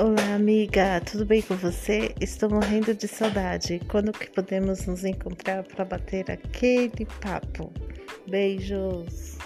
Olá, amiga, tudo bem com você? Estou morrendo de saudade. Quando que podemos nos encontrar para bater aquele papo? Beijos!